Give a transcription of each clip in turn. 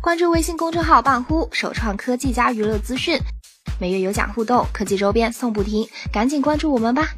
关注微信公众号“半呼”，首创科技加娱乐资讯，每月有奖互动，科技周边送不停，赶紧关注我们吧！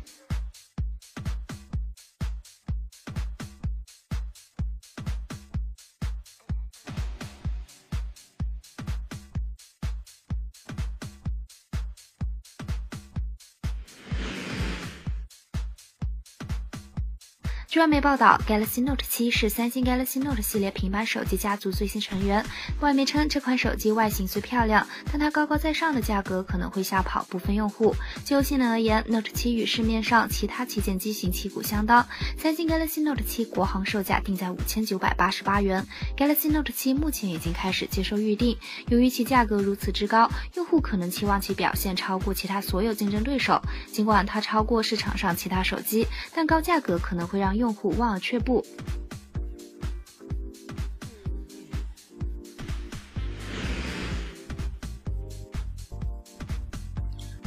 据外媒报道，Galaxy Note 7是三星 Galaxy Note 系列平板手机家族最新成员。外媒称，这款手机外形虽漂亮，但它高高在上的价格可能会吓跑部分用户。就性能而言，Note 7与市面上其他旗舰机型旗鼓相当。三星 Galaxy Note 7国行售价定在五千九百八十八元。Galaxy Note 7目前已经开始接受预定。由于其价格如此之高，用户可能期望其表现超过其他所有竞争对手。尽管它超过市场上其他手机，但高价格可能会让用户望而却步。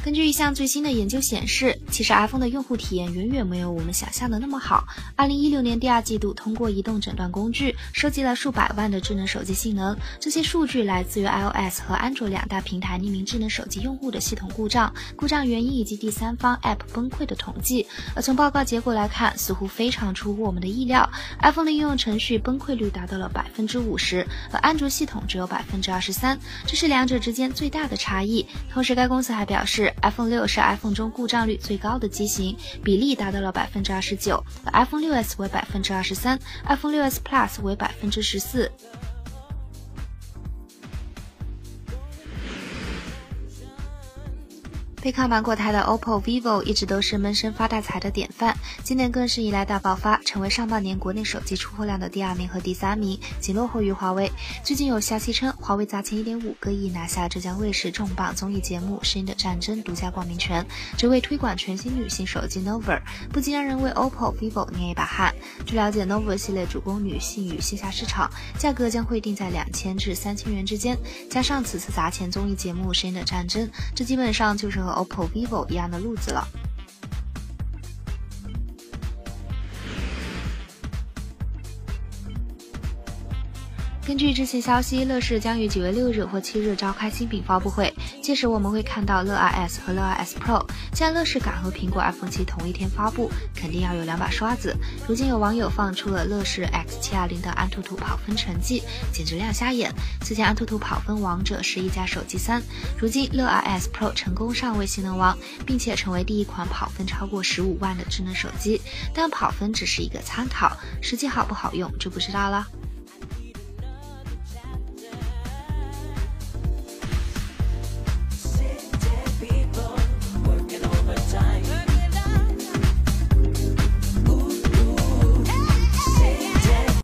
根据一项最新的研究显示，其实 iPhone 的用户体验远远没有我们想象的那么好。二零一六年第二季度，通过移动诊断工具收集了数百万的智能手机性能，这些数据来自于 iOS 和安卓两大平台匿名智能手机用户的系统故障、故障原因以及第三方 App 崩溃的统计。而从报告结果来看，似乎非常出乎我们的意料，iPhone 的应用程序崩溃率达到了百分之五十，而安卓系统只有百分之二十三，这是两者之间最大的差异。同时，该公司还表示。iPhone 六是 iPhone 中故障率最高的机型，比例达到了百分之二十九，iPhone 六 S 为百分之二十三，iPhone 六 S Plus 为百分之十四。被看板过台的 OPPO、vivo 一直都是闷声发大财的典范，今年更是迎来大爆发，成为上半年国内手机出货量的第二名和第三名，仅落后于华为。最近有消息称，华为砸钱一点五个亿拿下浙江卫视重磅综艺节目《声音的战争》独家冠名权，只为推广全新女性手机 Nova，不禁让人为 OPPO、vivo 捏一把汗。据了解，Nova 系列主攻女性与线下市场，价格将会定在两千至三千元之间，加上此次砸钱综艺节目《声音的战争》，这基本上就是和 OPPO、vivo 一样的路子了。根据之前消息，乐视将于九月六日或七日召开新品发布会，届时我们会看到乐 2S 和乐 2S Pro。既然乐视敢和苹果 iPhone 七同一天发布，肯定要有两把刷子。如今有网友放出了乐视 X720 的安兔兔跑分成绩，简直亮瞎眼。此前安兔兔跑分王者是一加手机三，如今乐 2S Pro 成功上位性能王，并且成为第一款跑分超过十五万的智能手机。但跑分只是一个参考，实际好不好用就不知道了。